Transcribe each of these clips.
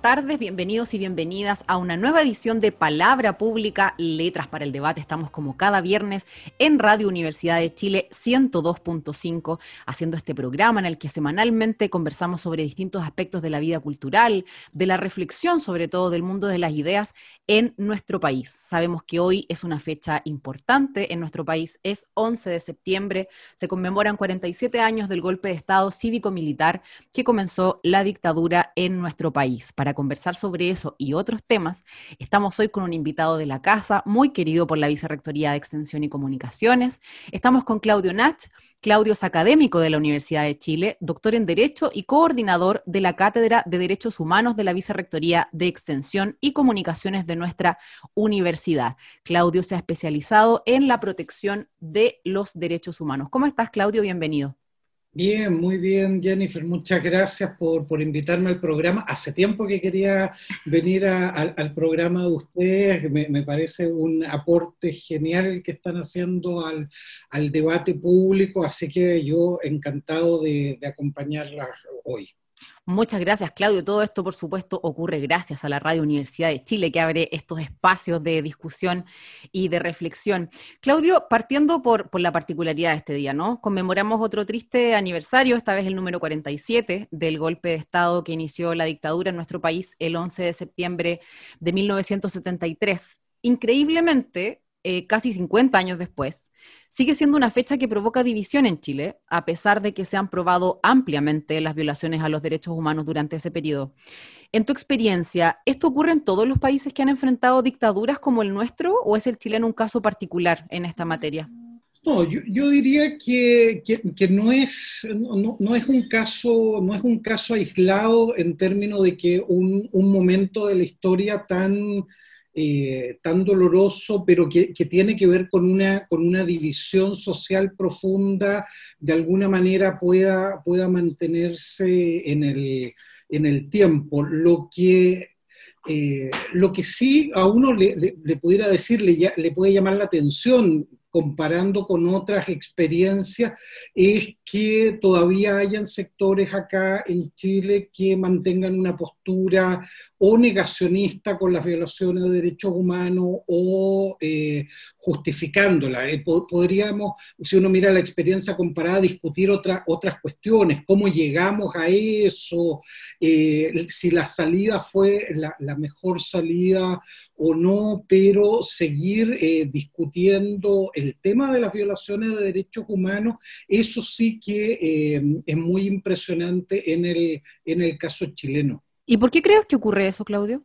tardes, bienvenidos y bienvenidas a una nueva edición de Palabra Pública, Letras para el Debate. Estamos como cada viernes en Radio Universidad de Chile 102.5 haciendo este programa en el que semanalmente conversamos sobre distintos aspectos de la vida cultural, de la reflexión sobre todo del mundo de las ideas en nuestro país. Sabemos que hoy es una fecha importante en nuestro país, es 11 de septiembre, se conmemoran 47 años del golpe de Estado cívico-militar que comenzó la dictadura en nuestro país. Conversar sobre eso y otros temas, estamos hoy con un invitado de la casa, muy querido por la Vicerrectoría de Extensión y Comunicaciones. Estamos con Claudio Nach. Claudio es académico de la Universidad de Chile, doctor en Derecho y coordinador de la Cátedra de Derechos Humanos de la Vicerrectoría de Extensión y Comunicaciones de nuestra universidad. Claudio se ha especializado en la protección de los derechos humanos. ¿Cómo estás, Claudio? Bienvenido. Bien, muy bien, Jennifer. Muchas gracias por, invitarme al programa. Hace tiempo que quería venir al programa de ustedes. Me, parece un aporte genial el que están haciendo al, debate público, así que yo encantado de, de acompañarlas hoy. Muchas gracias, Claudio. Todo esto, por supuesto, ocurre gracias a la Radio Universidad de Chile, que abre estos espacios de discusión y de reflexión. Claudio, partiendo por, la particularidad de este día, ¿no? Conmemoramos otro triste aniversario, esta vez el número 47 del golpe de Estado que inició la dictadura en nuestro país el 11 de septiembre de 1973. Increíblemente, eh, casi 50 años después, sigue siendo una fecha que provoca división en Chile, a pesar de que se han probado ampliamente las violaciones a los derechos humanos durante ese periodo. En tu experiencia, ¿esto ocurre en todos los países que han enfrentado dictaduras como el nuestro o es el chileno un caso particular en esta materia? No, yo, diría que, no, es, no, es un caso, no es un caso aislado en términos de que un, un momento de la historia tan eh, tan doloroso, pero que, tiene que ver con una, con una división social profunda, de alguna manera pueda, pueda mantenerse en el, en el tiempo. Lo que, eh, lo que sí a uno le, le, pudiera decir, le, le puede llamar la atención comparando con otras experiencias, es que todavía hayan sectores acá en Chile que mantengan una postura o negacionista con las violaciones de derechos humanos o eh, justificándola. Eh, podríamos, si uno mira la experiencia comparada, discutir otra, otras cuestiones, cómo llegamos a eso, eh, si la salida fue la, la, mejor salida o no, pero seguir discutiendo el tema de las violaciones de derechos humanos, eso sí que es muy impresionante en el, en el caso chileno. ¿Y por qué crees que ocurre eso, Claudio?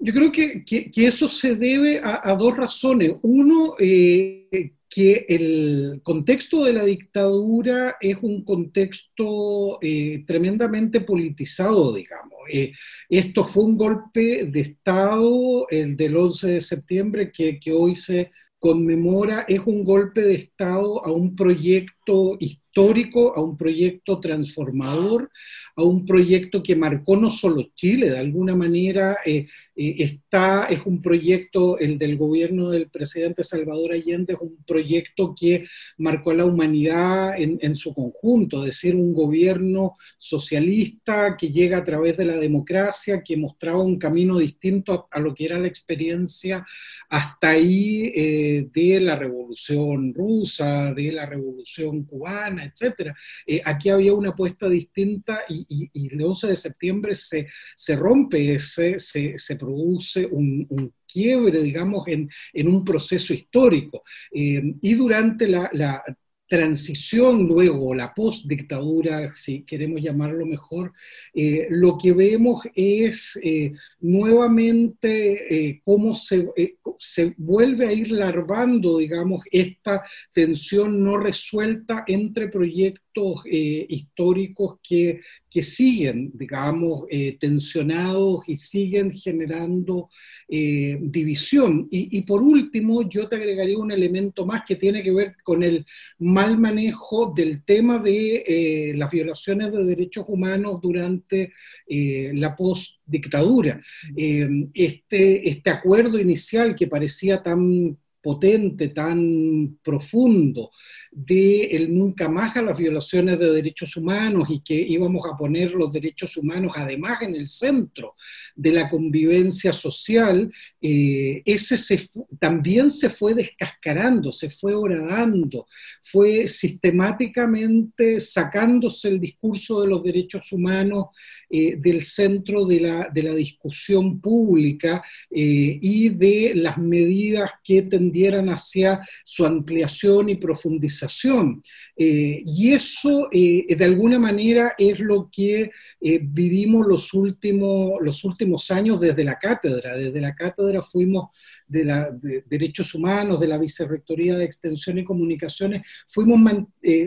Yo creo que, eso se debe a, dos razones. Uno, eh, que el contexto de la dictadura es un contexto eh, tremendamente politizado, digamos. Eh, esto fue un golpe de Estado, el del 11 de septiembre, que, que hoy se conmemora, es un golpe de Estado a un proyecto histórico, a un proyecto transformador, a un proyecto que marcó no solo Chile, de alguna manera eh, eh, está, es un proyecto, el del gobierno del presidente Salvador Allende, es un proyecto que marcó a la humanidad en, en su conjunto, es decir, un gobierno socialista que llega a través de la democracia, que mostraba un camino distinto a, lo que era la experiencia hasta ahí eh, de la revolución rusa, de la revolución cubana, etc. aquí había una apuesta distinta y, el 11 de septiembre se, se rompe, se, se, produce un, quiebre, digamos, en, en, un proceso histórico. Eh, y durante la, transición luego, la postdictadura, si queremos llamarlo mejor, eh, lo que vemos es eh, nuevamente eh, cómo se, se, vuelve a ir larvando, digamos, esta tensión no resuelta entre proyectos históricos que, que, siguen, digamos, tensionados y siguen generando división. Y, y por último, yo te agregaría un elemento más que tiene que ver con el mal manejo del tema de eh, las violaciones de derechos humanos durante eh, la postdictadura. Eh, este, este acuerdo inicial que parecía tan potente, tan profundo, de el nunca más a las violaciones de derechos humanos y que íbamos a poner los derechos humanos además en el centro de la convivencia social, eh, ese se, también se fue descascarando, se fue horadando, fue sistemáticamente sacándose el discurso de los derechos humanos eh, del centro de la, de la discusión pública eh, y de las medidas que hacia su ampliación y profundización. Eh, y eso, de alguna manera, es lo que vivimos los últimos, los últimos años desde la cátedra. Desde la cátedra fuimos de, la, Derechos Humanos, de la Vicerrectoría de Extensión y Comunicaciones, fuimos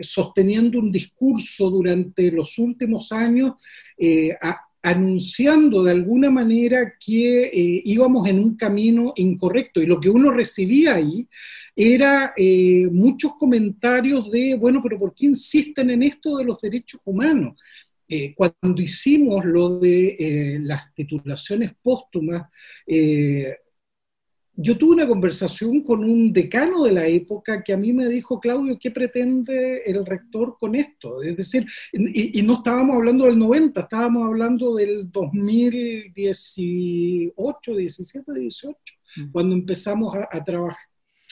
sosteniendo un discurso durante los últimos años eh, anunciando de alguna manera que eh, íbamos en un camino incorrecto. Y lo que uno recibía ahí era eh, muchos comentarios de, bueno, pero ¿por qué insisten en esto de los derechos humanos? cuando hicimos lo de las titulaciones póstumas, yo tuve una conversación con un decano de la época que a mí me dijo, Claudio, ¿qué pretende el rector con esto? Es decir, y, no estábamos hablando del 90, estábamos hablando del 2018, 17, 18, cuando empezamos a, trabajar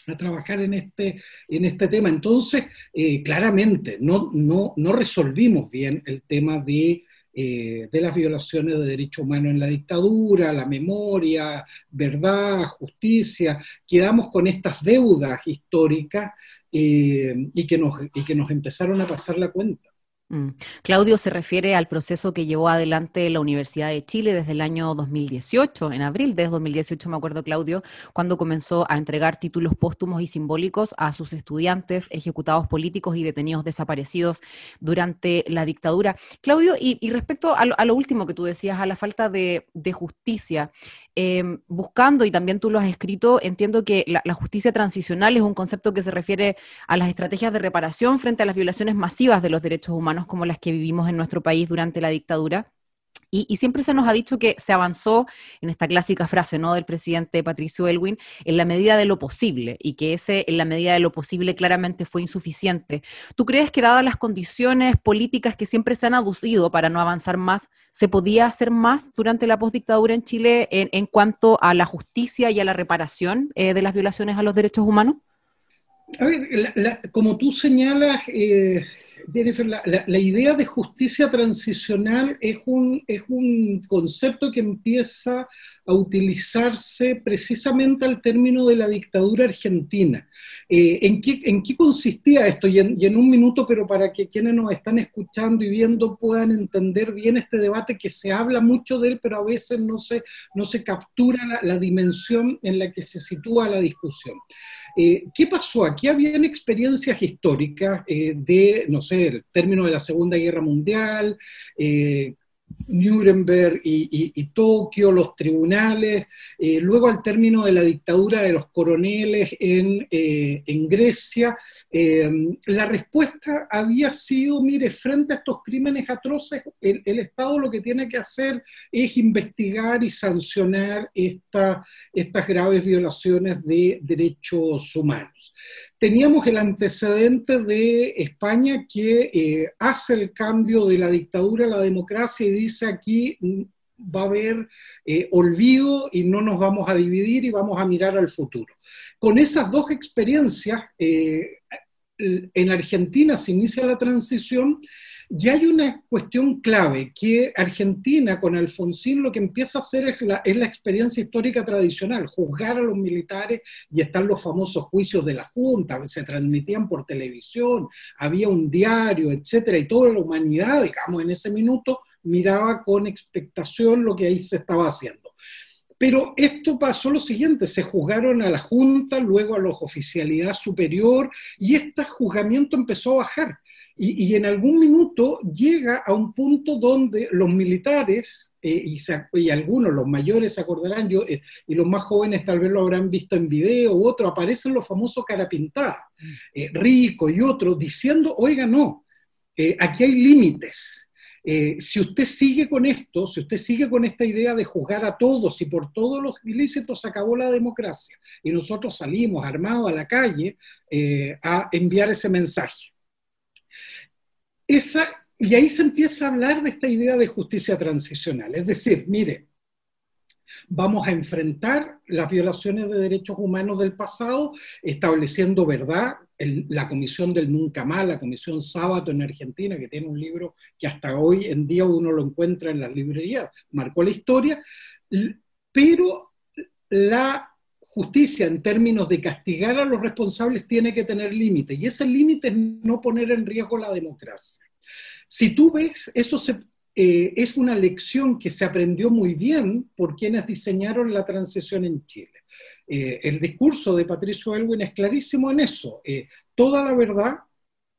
a trabajar en este, en este tema. Entonces, eh, claramente, no, no, no resolvimos bien el tema de eh, de las violaciones de derechos humanos en la dictadura, la memoria, verdad, justicia, quedamos con estas deudas históricas eh, y, que nos, y que nos empezaron a pasar la cuenta. Mm. Claudio se refiere al proceso que llevó adelante la Universidad de Chile desde el año 2018, en abril de 2018 me acuerdo Claudio, cuando comenzó a entregar títulos póstumos y simbólicos a sus estudiantes, ejecutados políticos y detenidos desaparecidos durante la dictadura. Claudio, y, respecto a lo, último que tú decías, a la falta de, justicia, em, buscando, y también tú lo has escrito, entiendo que la justicia transicional es un concepto que se refiere a las estrategias de reparación frente a las violaciones masivas de los derechos humanos como las que vivimos en nuestro país durante la dictadura. Y, siempre se nos ha dicho que se avanzó en esta clásica frase ¿no? del presidente Patricio Elwin en la medida de lo posible y que ese en la medida de lo posible claramente fue insuficiente. ¿Tú crees que dadas las condiciones políticas que siempre se han aducido para no avanzar más, se podía hacer más durante la postdictadura en Chile en, cuanto a la justicia y a la reparación eh, de las violaciones a los derechos humanos? A ver, como tú señalas, eh, Jennifer, la, idea de justicia transicional es un, es un concepto que empieza a utilizarse precisamente al término de la dictadura argentina. Eh, ¿en, qué, ¿en, qué, consistía esto? Y en, un minuto, pero para que quienes nos están escuchando y viendo puedan entender bien este debate, que se habla mucho de él, pero a veces no se, no se captura la, dimensión en la que se sitúa la discusión. Eh, ¿Qué pasó? Aquí habían experiencias históricas eh, de, no sé, el término de la Segunda Guerra Mundial, Nuremberg y, Tokio, los tribunales, eh, luego al término de la dictadura de los coroneles en, eh, Grecia, eh, la respuesta había sido, mire, frente a estos crímenes atroces, el, Estado lo que tiene que hacer es investigar y sancionar estas graves violaciones de derechos humanos teníamos el antecedente de España que eh, hace el cambio de la dictadura a la democracia y dice aquí mm, va a haber eh, olvido y no nos vamos a dividir y vamos a mirar al futuro. Con esas dos experiencias, eh, en Argentina se inicia la transición Y hay una cuestión clave, que Argentina con Alfonsín lo que empieza a hacer es la, es la, experiencia histórica tradicional, juzgar a los militares y están los famosos juicios de la Junta, se transmitían por televisión, había un diario, etcétera, y toda la humanidad, digamos, en ese minuto miraba con expectación lo que ahí se estaba haciendo. Pero esto pasó lo siguiente, se juzgaron a la Junta, luego a los oficialidad superior, y este juzgamiento empezó a bajar. Y, en algún minuto llega a un punto donde los militares, eh, y, algunos, los mayores se acordarán, yo, eh, y los más jóvenes tal vez lo habrán visto en video u otro, aparecen los famosos carapintadas, eh, Rico y otros, diciendo, oiga, no, aquí hay límites. si usted sigue con esto, si usted sigue con esta idea de juzgar a todos y por todos los ilícitos acabó la democracia y nosotros salimos armados a la calle a enviar ese mensaje. Esa, y ahí se empieza a hablar de esta idea de justicia transicional. Es decir, mire, vamos a enfrentar las violaciones de derechos humanos del pasado, estableciendo verdad. la comisión del Nunca Más, la comisión Sábato en Argentina, que tiene un libro que hasta hoy en día uno lo encuentra en las librerías, marcó la historia, pero la justicia en términos de castigar a los responsables tiene que tener límites y ese límite es no poner en riesgo la democracia. Si tú ves, eso eh, es una lección que se aprendió muy bien por quienes diseñaron la transición en Chile. Eh, el discurso de Patricio Elwin es clarísimo en eso. Eh, toda la verdad,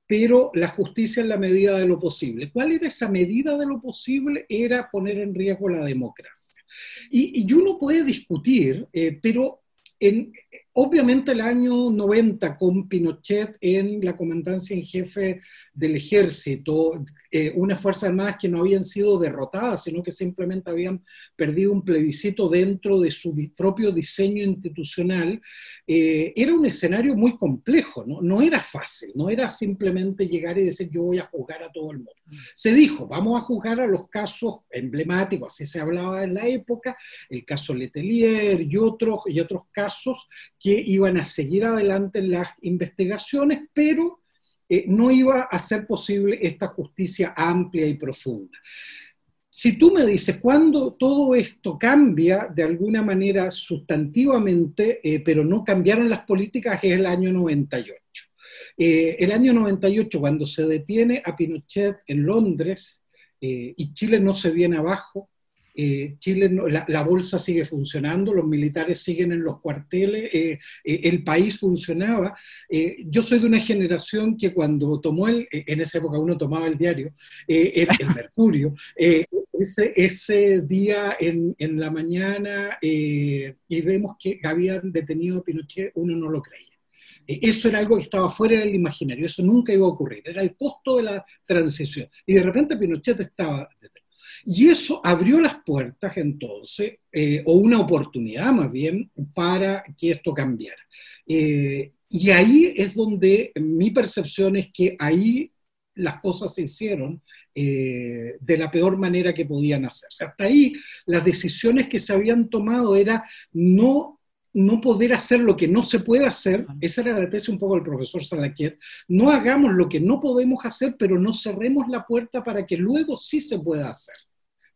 pero la justicia en la medida de lo posible. ¿Cuál era esa medida de lo posible? Era poner en riesgo la democracia. Y, y uno puede discutir, pero en, obviamente el año 90 con Pinochet en la comandancia en jefe del ejército, eh, unas Fuerzas Armadas que no habían sido derrotadas, sino que simplemente habían perdido un plebiscito dentro de su propio diseño institucional, eh, era un escenario muy complejo, ¿no? era fácil, no era simplemente llegar y decir yo voy a juzgar a todo el mundo. Se dijo, vamos a juzgar a los casos emblemáticos, así se hablaba en la época, el caso Letelier y otros, y otros casos que iban a seguir adelante las investigaciones, pero eh, no iba a ser posible esta justicia amplia y profunda. Si tú me dices, cuando todo esto cambia de alguna manera sustantivamente, eh, pero no cambiaron las políticas, es el año 98. Eh, el año 98, cuando se detiene a Pinochet en Londres y Chile no se viene abajo, eh, Chile, la, bolsa sigue funcionando, los militares siguen en los cuarteles, eh, eh, el país funcionaba. yo soy de una generación que cuando tomó el, en esa época uno tomaba el diario, el, Mercurio, ese, ese, día en, en la mañana y vemos que habían detenido a Pinochet, uno no lo creía. Eso era algo que estaba fuera del imaginario, eso nunca iba a ocurrir, era el costo de la transición. Y de repente Pinochet estaba detenido. Y eso abrió las puertas entonces, eh, o una oportunidad más bien, para que esto cambiara. Eh, y ahí es donde mi percepción es que ahí las cosas se hicieron eh, de la peor manera que podían hacerse. Hasta ahí las decisiones que se habían tomado era no no poder hacer lo que no se puede hacer, esa era la tesis un poco del profesor Salaquiet, no hagamos lo que no podemos hacer, pero no cerremos la puerta para que luego sí se pueda hacer.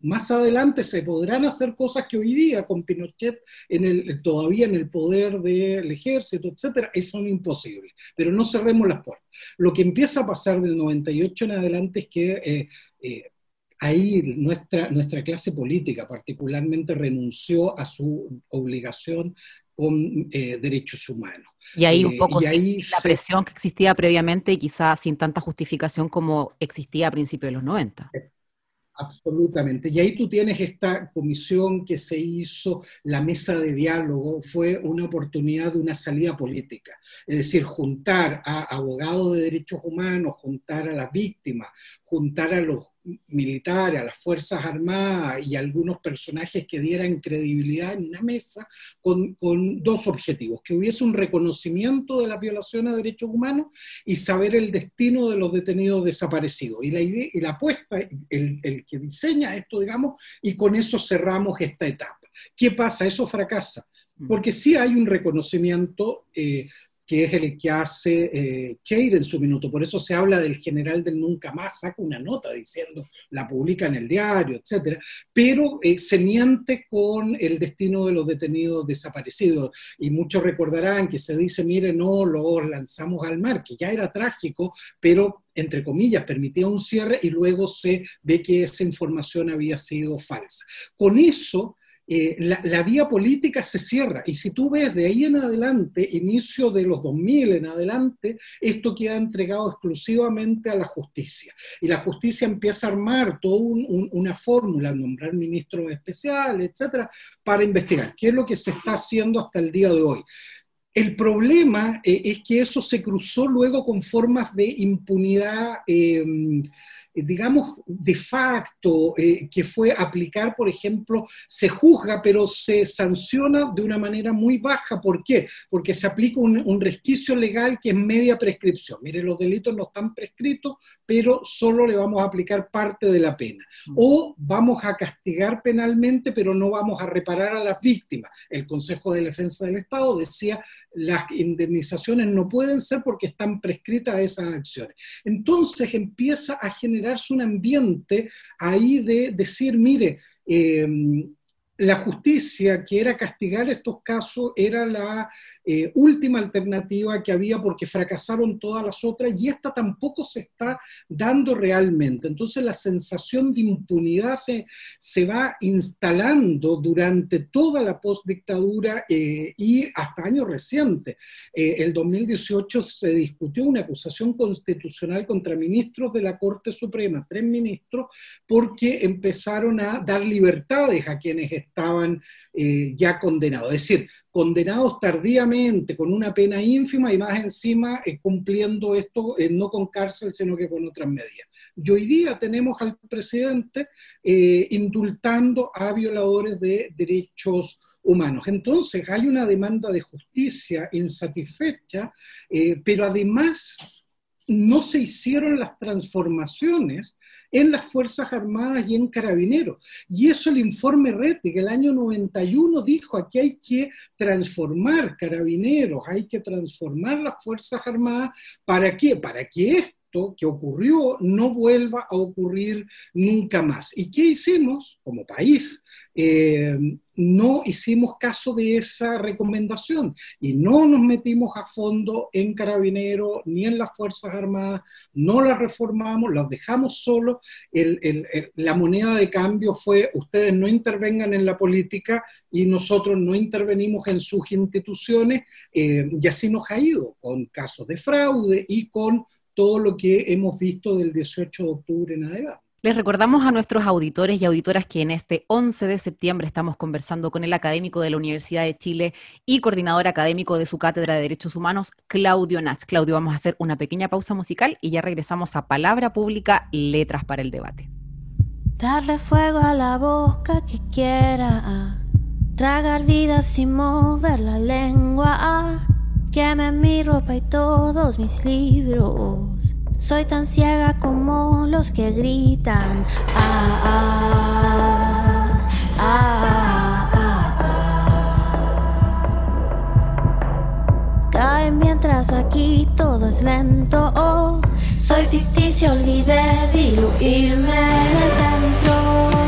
Más adelante se podrán hacer cosas que hoy día con Pinochet en el, todavía en el poder del ejército, etcétera, son imposibles. Pero no cerremos las puertas. Lo que empieza a pasar del 98 en adelante es que eh, eh, ahí nuestra, nuestra clase política particularmente renunció a su obligación con eh, derechos humanos. Y ahí un poco sí, la presión que existía previamente y quizás sin tanta justificación como existía a principios de los 90. Absolutamente. Y ahí tú tienes esta comisión que se hizo, la mesa de diálogo, fue una oportunidad de una salida política. Es decir, juntar a abogados de derechos humanos, juntar a las víctimas, juntar a los militares, a las Fuerzas Armadas y algunos personajes que dieran credibilidad en una mesa con, dos objetivos, que hubiese un reconocimiento de la violación a derechos humanos y saber el destino de los detenidos desaparecidos. Y la, idea, y la apuesta, el, el que diseña esto, digamos, y con eso cerramos esta etapa. ¿Qué pasa? Eso fracasa, mm. porque sí hay un reconocimiento eh, que es el que hace eh, Cheire en su minuto. Por eso se habla del general del nunca más, saca una nota diciendo, la publica en el diario, etc. Pero eh, se miente con el destino de los detenidos desaparecidos. Y muchos recordarán que se dice, mire, no, los lanzamos al mar, que ya era trágico, pero entre comillas, permitía un cierre y luego se ve que esa información había sido falsa. Con eso eh, la, vía política se cierra. Y si tú ves de ahí en adelante, inicio de los 2000 en adelante, esto queda entregado exclusivamente a la justicia. Y la justicia empieza a armar toda una fórmula, nombrar ministros especiales, etcétera, para investigar. ¿Qué es lo que se está haciendo hasta el día de hoy? El problema eh, es que eso se cruzó luego con formas de impunidad. Eh, digamos, de facto, eh, que fue aplicar, por ejemplo, se juzga, pero se sanciona de una manera muy baja. ¿Por qué? Porque se aplica un, resquicio legal que es media prescripción. Mire, los delitos no están prescritos, pero solo le vamos a aplicar parte de la pena. Mm. O vamos a castigar penalmente, pero no vamos a reparar a las víctimas. El Consejo de Defensa del Estado decía las indemnizaciones no pueden ser porque están prescritas esas acciones. Entonces empieza a generarse un ambiente ahí de decir, mire, eh, la justicia, que era castigar estos casos, era la eh, última alternativa que había porque fracasaron todas las otras y esta tampoco se está dando realmente. Entonces la sensación de impunidad se, se va instalando durante toda la postdictadura eh, y hasta años recientes. Eh, el 2018 se discutió una acusación constitucional contra ministros de la Corte Suprema, tres ministros, porque empezaron a dar libertades a quienes estaban eh, ya condenados. Es decir, condenados tardíamente, con una pena ínfima y más encima eh, cumpliendo esto eh, no con cárcel, sino que con otras medidas. Y hoy día tenemos al presidente indultando a violadores de derechos humanos. Entonces hay una demanda de justicia insatisfecha, pero además no se hicieron las transformaciones en las Fuerzas Armadas y en Carabineros. Y eso el informe Rete, que el año 91 dijo, aquí hay que transformar Carabineros, hay que transformar las Fuerzas Armadas. ¿Para qué? Para que esto que ocurrió no vuelva a ocurrir nunca más. ¿Y qué hicimos como país? Eh, no hicimos caso de esa recomendación y no nos metimos a fondo en Carabineros ni en las Fuerzas Armadas, no las reformamos, las dejamos solos. la moneda de cambio fue ustedes no intervengan en la política y nosotros no intervenimos en sus instituciones eh, y así nos ha ido con casos de fraude y con todo lo que hemos visto del 18 de octubre en adelante. Les recordamos a nuestros auditores y auditoras que en este 11 de septiembre estamos conversando con el académico de la Universidad de Chile y coordinador académico de su Cátedra de Derechos Humanos, Claudio Nach. Claudio, vamos a hacer una pequeña pausa musical y ya regresamos a Palabra Pública, Letras para el Debate. Darle fuego a la boca que quiera, tragar vida sin mover la lengua, queme mi ropa y todos mis libros soy tan ciega como los que gritan. Ah, ah, ah, Cae mientras aquí todo es lento. Oh, soy ficticio, olvidé diluirme en el centro.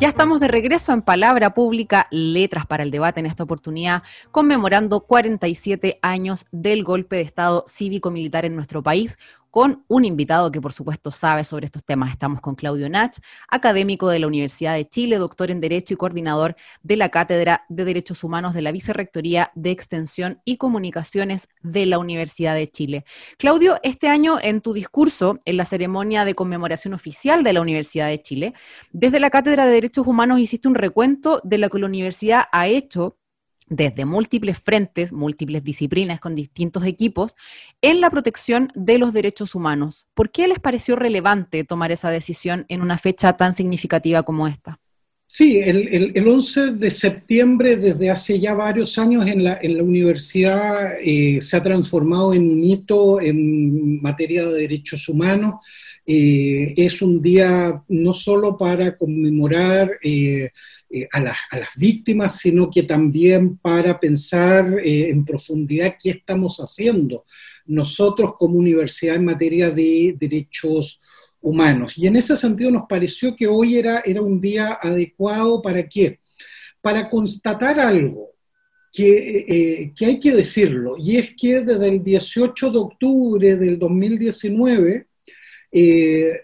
Ya estamos de regreso en Palabra Pública, Letras para el Debate en esta oportunidad, conmemorando 47 años del golpe de Estado cívico-militar en nuestro país, con un invitado que por supuesto sabe sobre estos temas. Estamos con Claudio Nach, académico de la Universidad de Chile, doctor en Derecho y coordinador de la Cátedra de Derechos Humanos de la Vicerrectoría de Extensión y Comunicaciones de la Universidad de Chile. Claudio, este año en tu discurso, en la ceremonia de conmemoración oficial de la Universidad de Chile, desde la Cátedra de Derechos Humanos hiciste un recuento de lo que la universidad ha hecho desde múltiples frentes, múltiples disciplinas con distintos equipos, en la protección de los derechos humanos. ¿Por qué les pareció relevante tomar esa decisión en una fecha tan significativa como esta? Sí, el, 11 de septiembre, desde hace ya varios años en la, universidad, eh, se ha transformado en un hito en materia de derechos humanos. Eh, es un día no solo para conmemorar eh, eh, a, las, víctimas, sino que también para pensar en profundidad qué estamos haciendo nosotros como universidad en materia de derechos humanos. Y en ese sentido nos pareció que hoy era, era un día adecuado para qué? Para constatar algo. Que, que hay que decirlo, y es que desde el 18 de octubre del 2019 eh,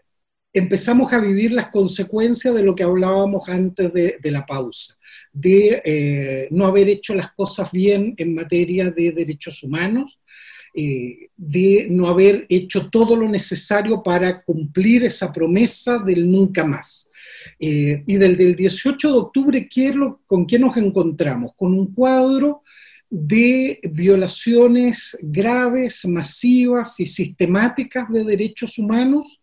empezamos a vivir las consecuencias de lo que hablábamos antes de, la pausa, de eh, no haber hecho las cosas bien en materia de derechos humanos, eh, de no haber hecho todo lo necesario para cumplir esa promesa del nunca más. y del, del 18 de octubre, ¿con qué nos encontramos? Con un cuadro de violaciones graves, masivas y sistemáticas de derechos humanos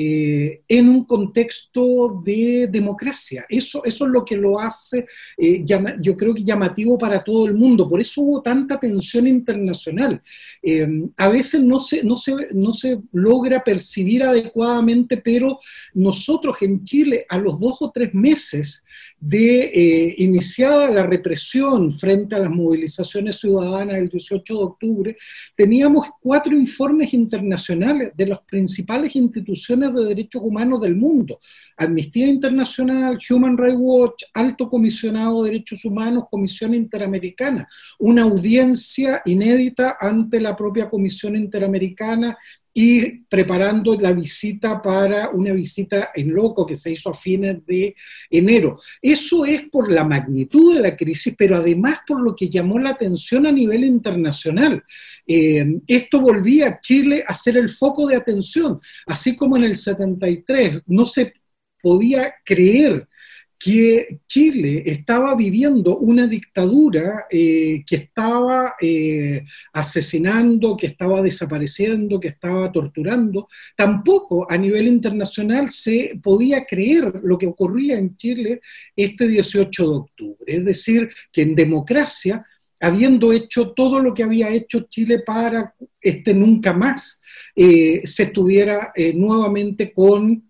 eh, en un contexto de democracia. Eso, eso es lo que lo hace, eh, yo creo que llamativo para todo el mundo. Por eso hubo tanta tensión internacional. Eh, a veces no se, no, se, no se logra percibir adecuadamente, pero nosotros en Chile a los dos o tres meses de iniciada la represión frente a las movilizaciones ciudadanas del 18 de octubre, teníamos cuatro informes internacionales de las principales instituciones de derechos humanos del mundo. Amnistía Internacional, Human Rights Watch, Alto Comisionado de Derechos Humanos, Comisión Interamericana. Una audiencia inédita ante la propia Comisión Interamericana y preparando la visita para una visita en loco que se hizo a fines de enero. Eso es por la magnitud de la crisis, pero además por lo que llamó la atención a nivel internacional. Eh, esto volvía a Chile a ser el foco de atención, así como en el 73 no se podía creer que Chile estaba viviendo una dictadura eh, que estaba eh, asesinando, que estaba desapareciendo, que estaba torturando. Tampoco a nivel internacional se podía creer lo que ocurría en Chile este 18 de octubre. Es decir, que en democracia, habiendo hecho todo lo que había hecho Chile para este nunca más, eh, se estuviera nuevamente con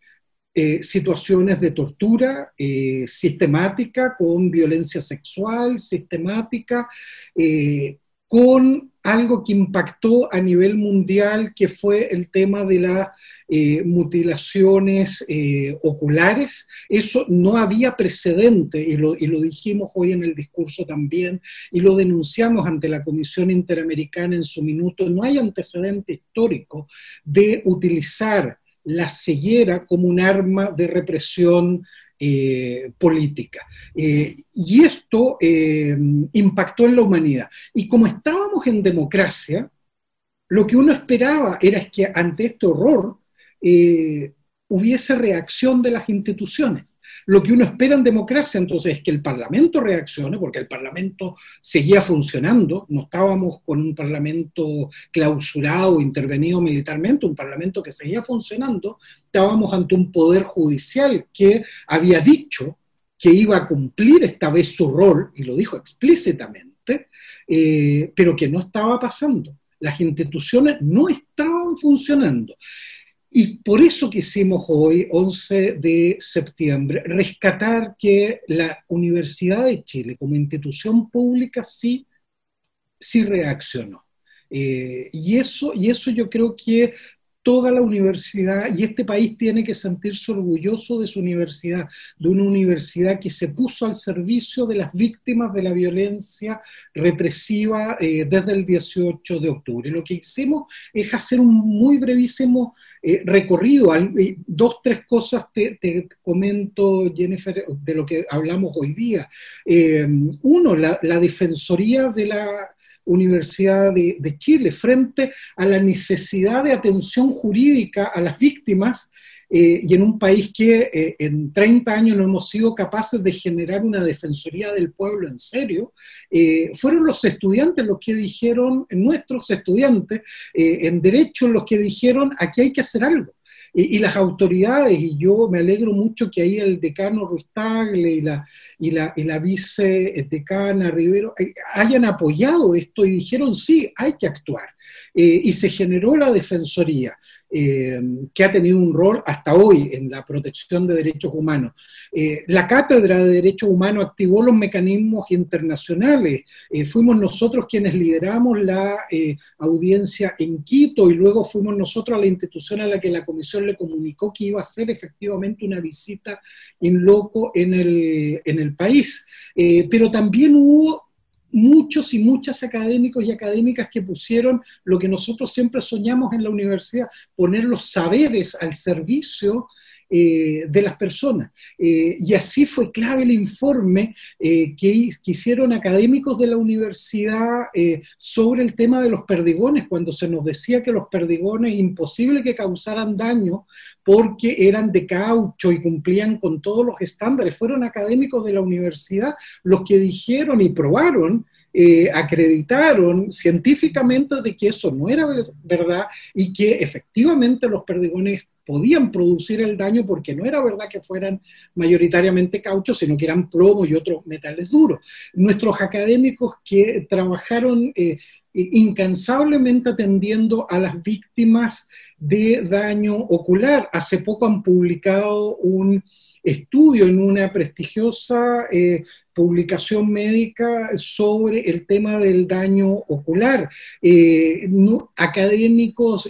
eh, situaciones de tortura eh, sistemática, con violencia sexual sistemática, eh, con algo que impactó a nivel mundial, que fue el tema de las mutilaciones oculares. Eso no había precedente, y lo, y lo dijimos hoy en el discurso también, y lo denunciamos ante la Comisión Interamericana en su minuto, no hay antecedente histórico de utilizar la ceguera como un arma de represión eh, política. Eh, y esto eh, impactó en la humanidad. Y como estábamos en democracia, lo que uno esperaba era que ante este horror hubiese reacción de las instituciones lo que uno espera en democracia entonces es que el Parlamento reaccione, porque el Parlamento seguía funcionando, no estábamos con un Parlamento clausurado, intervenido militarmente, un Parlamento que seguía funcionando, estábamos ante un Poder Judicial que había dicho que iba a cumplir esta vez su rol, y lo dijo explícitamente, eh, pero que no estaba pasando. Las instituciones no estaban funcionando. Y por eso quisimos hoy, 11 de septiembre, rescatar que la Universidad de Chile como institución pública sí, sí reaccionó. Eh, y, eso, y eso yo creo que toda la universidad y este país tiene que sentirse orgulloso de su universidad, de una universidad que se puso al servicio de las víctimas de la violencia represiva eh, desde el 18 de octubre. Lo que hicimos es hacer un muy brevísimo eh, recorrido, eh, dos, tres cosas te, comento, Jennifer, de lo que hablamos hoy día. uno, la Defensoría de la Universidad de, Chile frente a la necesidad de atención jurídica a las víctimas eh, y en un país que eh, en 30 años no hemos sido capaces de generar una defensoría del pueblo en serio, eh, fueron los estudiantes los que dijeron, nuestros estudiantes en derecho los que dijeron, aquí hay que hacer algo. Y, las autoridades, y yo me alegro mucho que ahí el decano Ruiz Tagle y la, y la, y la vicedecana Rivero hayan apoyado esto y dijeron, sí, hay que actuar. Eh, y se generó la Defensoría, eh, que ha tenido un rol hasta hoy en la protección de derechos humanos. Eh, la Cátedra de Derechos Humanos activó los mecanismos internacionales. fuimos nosotros quienes lideramos la audiencia en Quito y luego fuimos nosotros a la institución a la que la Comisión le comunicó que iba a hacer efectivamente una visita in loco en el, en el país. pero también hubo muchos y muchas académicos y académicas que pusieron lo que nosotros siempre soñamos en la universidad, poner los saberes al servicio eh, de las personas. Eh, y así fue clave el informe eh, que, que, hicieron académicos de la universidad sobre el tema de los perdigones, cuando se nos decía que los perdigones imposible que causaran daño porque eran de caucho y cumplían con todos los estándares. Fueron académicos de la universidad los que dijeron y probaron acreditaron científicamente de que eso no era verdad y que efectivamente los perdigones podían producir el daño porque no era verdad que fueran mayoritariamente cauchos, sino que eran plomo y otros metales duros. Nuestros académicos que trabajaron eh, incansablemente atendiendo a las víctimas de daño ocular, hace poco han publicado un estudio en una prestigiosa eh, publicación médica sobre el tema del daño ocular. Eh, académicos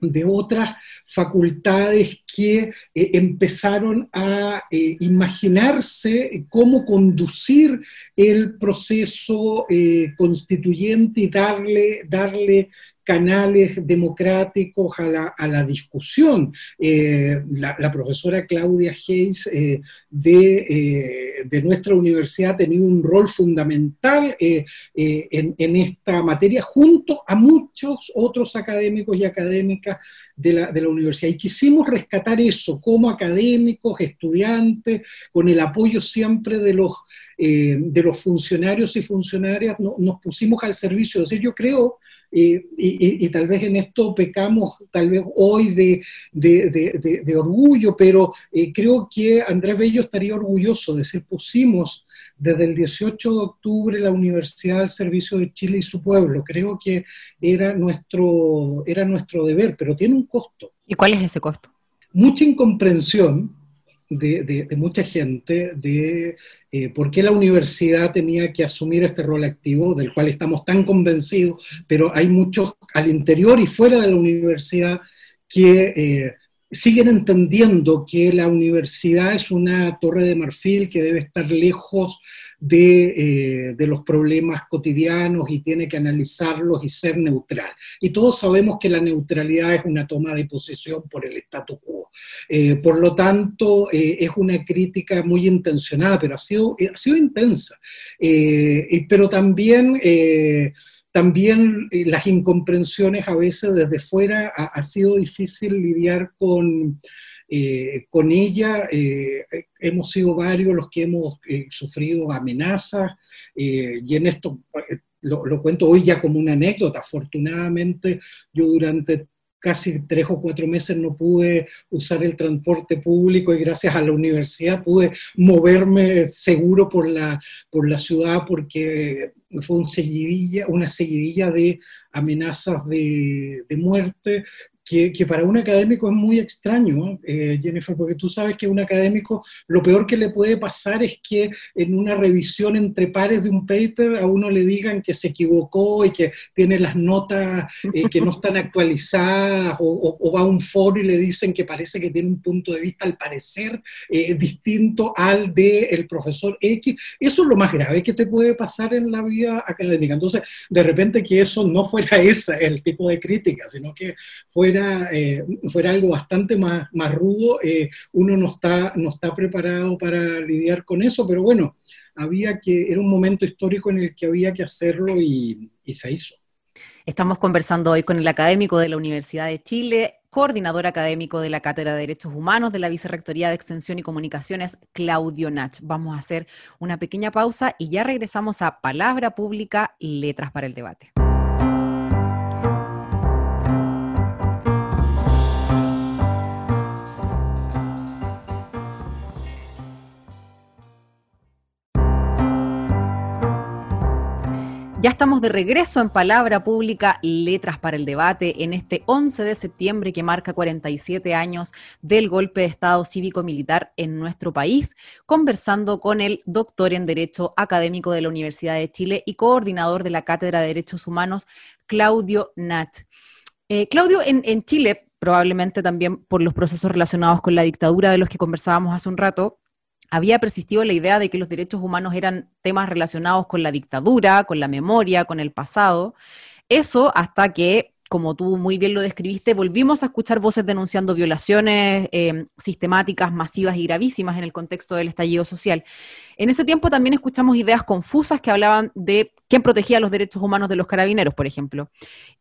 de otras facultades que eh, empezaron a eh, imaginarse cómo conducir el proceso eh, constituyente y darle, darle canales democráticos a la, discusión. Eh, la, profesora Claudia Hayes eh, eh, de, nuestra universidad ha tenido un rol fundamental en, esta materia junto a muchos otros académicos y académicas de la, de la universidad. Y quisimos rescatar eso como académicos, estudiantes, con el apoyo siempre de los de los funcionarios y funcionarias nos pusimos al servicio. Es decir, yo creo y, tal vez en esto pecamos, tal vez hoy de, de, orgullo, pero eh, creo que Andrés Bello estaría orgulloso de ser pusimos desde el 18 de octubre la Universidad al servicio de Chile y su pueblo. Creo que era nuestro, era nuestro deber, pero tiene un costo. ¿Y cuál es ese costo? Mucha incomprensión, de, mucha gente de eh, por qué la universidad tenía que asumir este rol activo, del cual estamos tan convencidos, pero hay muchos al interior y fuera de la universidad que eh, siguen entendiendo que la universidad es una torre de marfil que debe estar lejos de, eh, los problemas cotidianos y tiene que analizarlos y ser neutral. Y todos sabemos que la neutralidad es una toma de posición por el statu quo. Eh, por lo tanto, eh, es una crítica muy intencionada, pero ha sido, ha sido intensa. pero también también las incomprensiones a veces desde fuera ha, sido difícil lidiar con, eh, con ella eh, hemos sido varios los que hemos eh, sufrido amenazas y en esto lo, cuento hoy ya como una anécdota. Afortunadamente yo durante casi tres o cuatro meses no pude usar el transporte público y gracias a la universidad pude moverme seguro por la, por la ciudad porque fue un seguidilla, una seguidilla de amenazas de, de muerte que, para un académico es muy extraño, eh, Jennifer, porque tú sabes que un académico lo peor que le puede pasar es que en una revisión entre pares de un paper a uno le digan que se equivocó y que tiene las notas eh, que no están actualizadas, o, va a un foro y le dicen que parece que tiene un punto de vista al parecer eh, distinto al del el profesor X. Eso es lo más grave que te puede pasar en la vida académica. Entonces, de repente que eso no fuera ese el tipo de crítica, sino que fuera eh, fuera, algo bastante más, más rudo, eh, uno no está, no está preparado para lidiar con eso, pero bueno, había que, era un momento histórico en el que había que hacerlo y, y se hizo. Estamos conversando hoy con el académico de la Universidad de Chile, coordinador académico de la Cátedra de Derechos Humanos de la Vicerrectoría de Extensión y Comunicaciones, Claudio Nach. Vamos a hacer una pequeña pausa y ya regresamos a Palabra Pública, Letras para el Debate. Ya estamos de regreso en Palabra Pública, Letras para el Debate, en este 11 de septiembre que marca 47 años del golpe de Estado cívico-militar en nuestro país, conversando con el doctor en Derecho académico de la Universidad de Chile y coordinador de la Cátedra de Derechos Humanos, Claudio Nat. Eh, Claudio, en, en Chile, probablemente también por los procesos relacionados con la dictadura de los que conversábamos hace un rato, había persistido la idea de que los derechos humanos eran temas relacionados con la dictadura, con la memoria, con el pasado. Eso hasta que, como tú muy bien lo describiste, volvimos a escuchar voces denunciando violaciones eh, sistemáticas, masivas y gravísimas en el contexto del estallido social. En ese tiempo también escuchamos ideas confusas que hablaban de quién protegía los derechos humanos de los carabineros, por ejemplo.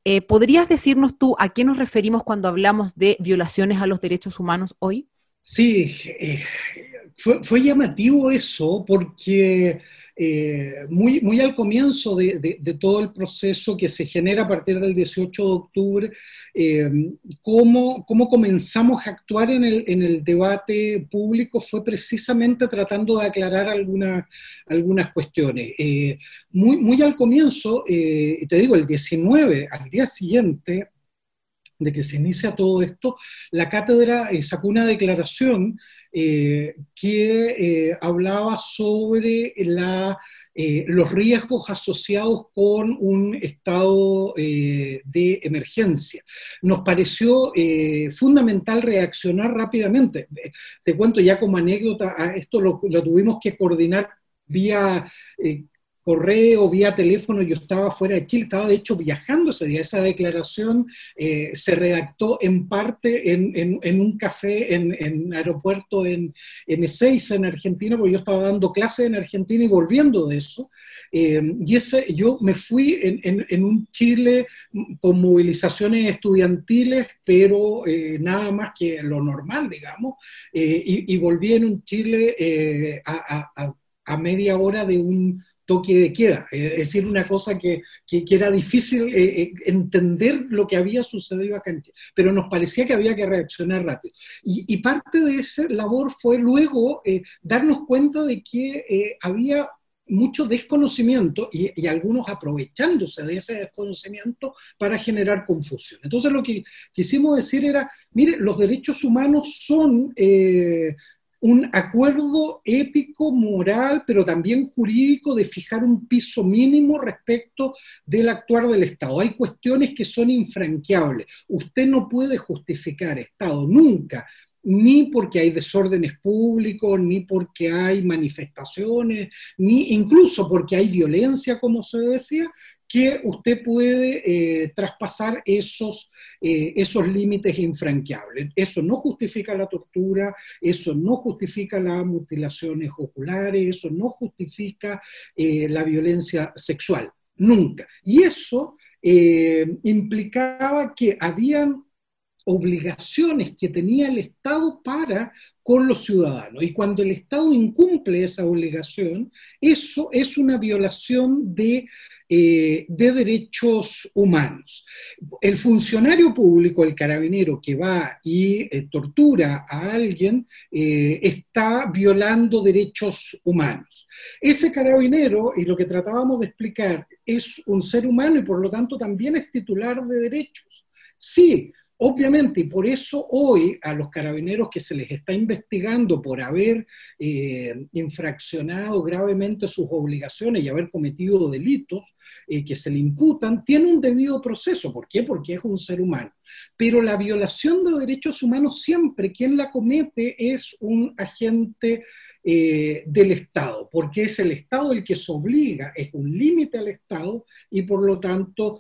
Eh, ¿Podrías decirnos tú a qué nos referimos cuando hablamos de violaciones a los derechos humanos hoy? Sí, eh, fue, llamativo eso porque eh, muy, muy al comienzo de, todo el proceso que se genera a partir del 18 de octubre, eh, cómo, comenzamos a actuar en el, debate público fue precisamente tratando de aclarar algunas, algunas cuestiones. Eh, muy, muy al comienzo, te digo, el 19, al día siguiente, de que se inicia todo esto, la cátedra sacó una declaración eh, que eh, hablaba sobre eh, los riesgos asociados con un estado de emergencia. Nos pareció fundamental reaccionar rápidamente. Te cuento ya como anécdota, a esto lo tuvimos que coordinar vía correo, vía teléfono, yo estaba fuera de Chile, estaba de hecho viajando ese día. Esa declaración eh, se redactó en parte en, un café en, en aeropuerto en, en Ezeiza, en Argentina, porque yo estaba dando clases en Argentina y volviendo de eso. Eh, y ese, yo me fui en, un Chile con movilizaciones estudiantiles, pero eh, nada más que lo normal, digamos, y, volví en un Chile a media hora de un toque de queda, es decir, una cosa que, que, era difícil eh, eh, entender lo que había sucedido acá en Chile, pero nos parecía que había que reaccionar rápido. Y, parte de esa labor fue luego eh, darnos cuenta de que había mucho desconocimiento y, y, algunos aprovechándose de ese desconocimiento para generar confusión. Entonces lo que quisimos decir era, mire, los derechos humanos son un acuerdo ético, moral, pero también jurídico de fijar un piso mínimo respecto del actuar del Estado. Hay cuestiones que son infranqueables. Usted no puede justificar Estado nunca, ni porque hay desórdenes públicos, ni porque hay manifestaciones, ni incluso porque hay violencia, como se decía, que usted puede eh, traspasar esos, eh, esos límites infranqueables. Eso no justifica la tortura, eso no justifica las mutilaciones oculares, eso no justifica eh, la violencia sexual, nunca. Y eso implicaba que habían obligaciones que tenía el Estado para con los ciudadanos. Y cuando el Estado incumple esa obligación, eso es una violación de eh, de derechos humanos. El funcionario público, el carabinero que va y eh, tortura a alguien, eh, está violando derechos humanos. Ese carabinero, y lo que tratábamos de explicar, es un ser humano y por lo tanto también es titular de derechos. Sí, Obviamente, y por eso hoy a los carabineros que se les está investigando por haber eh, infraccionado gravemente sus obligaciones y haber cometido delitos eh, que se le imputan, tiene un debido proceso. ¿Por qué? Porque es un ser humano. Pero la violación de derechos humanos siempre quien la comete es un agente eh, del Estado, porque es el Estado el que se obliga, es un límite al Estado y por lo tanto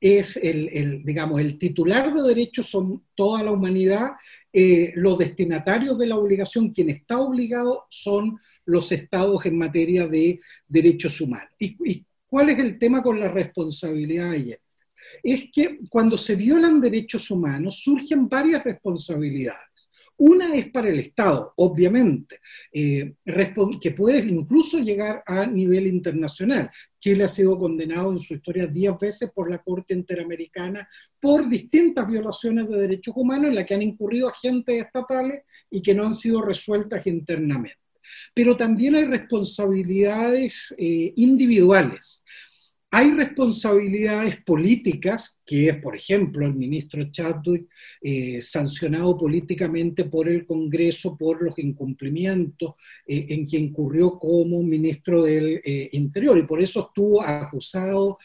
es el, digamos, el titular de derechos son toda la humanidad, eh, los destinatarios de la obligación, quien está obligado son los estados en materia de derechos humanos. ¿Y, cuál es el tema con la responsabilidad ayer? Es que cuando se violan derechos humanos surgen varias responsabilidades. Una es para el Estado, obviamente, eh, que puede incluso llegar a nivel internacional. Chile ha sido condenado en su historia diez veces por la Corte Interamericana por distintas violaciones de derechos humanos en las que han incurrido agentes estatales y que no han sido resueltas internamente. Pero también hay responsabilidades eh, individuales. Hay responsabilidades políticas, que es, por ejemplo, el ministro Chadwick eh, sancionado políticamente por el Congreso por los incumplimientos eh, en que incurrió como ministro del eh, Interior, y por eso estuvo acusado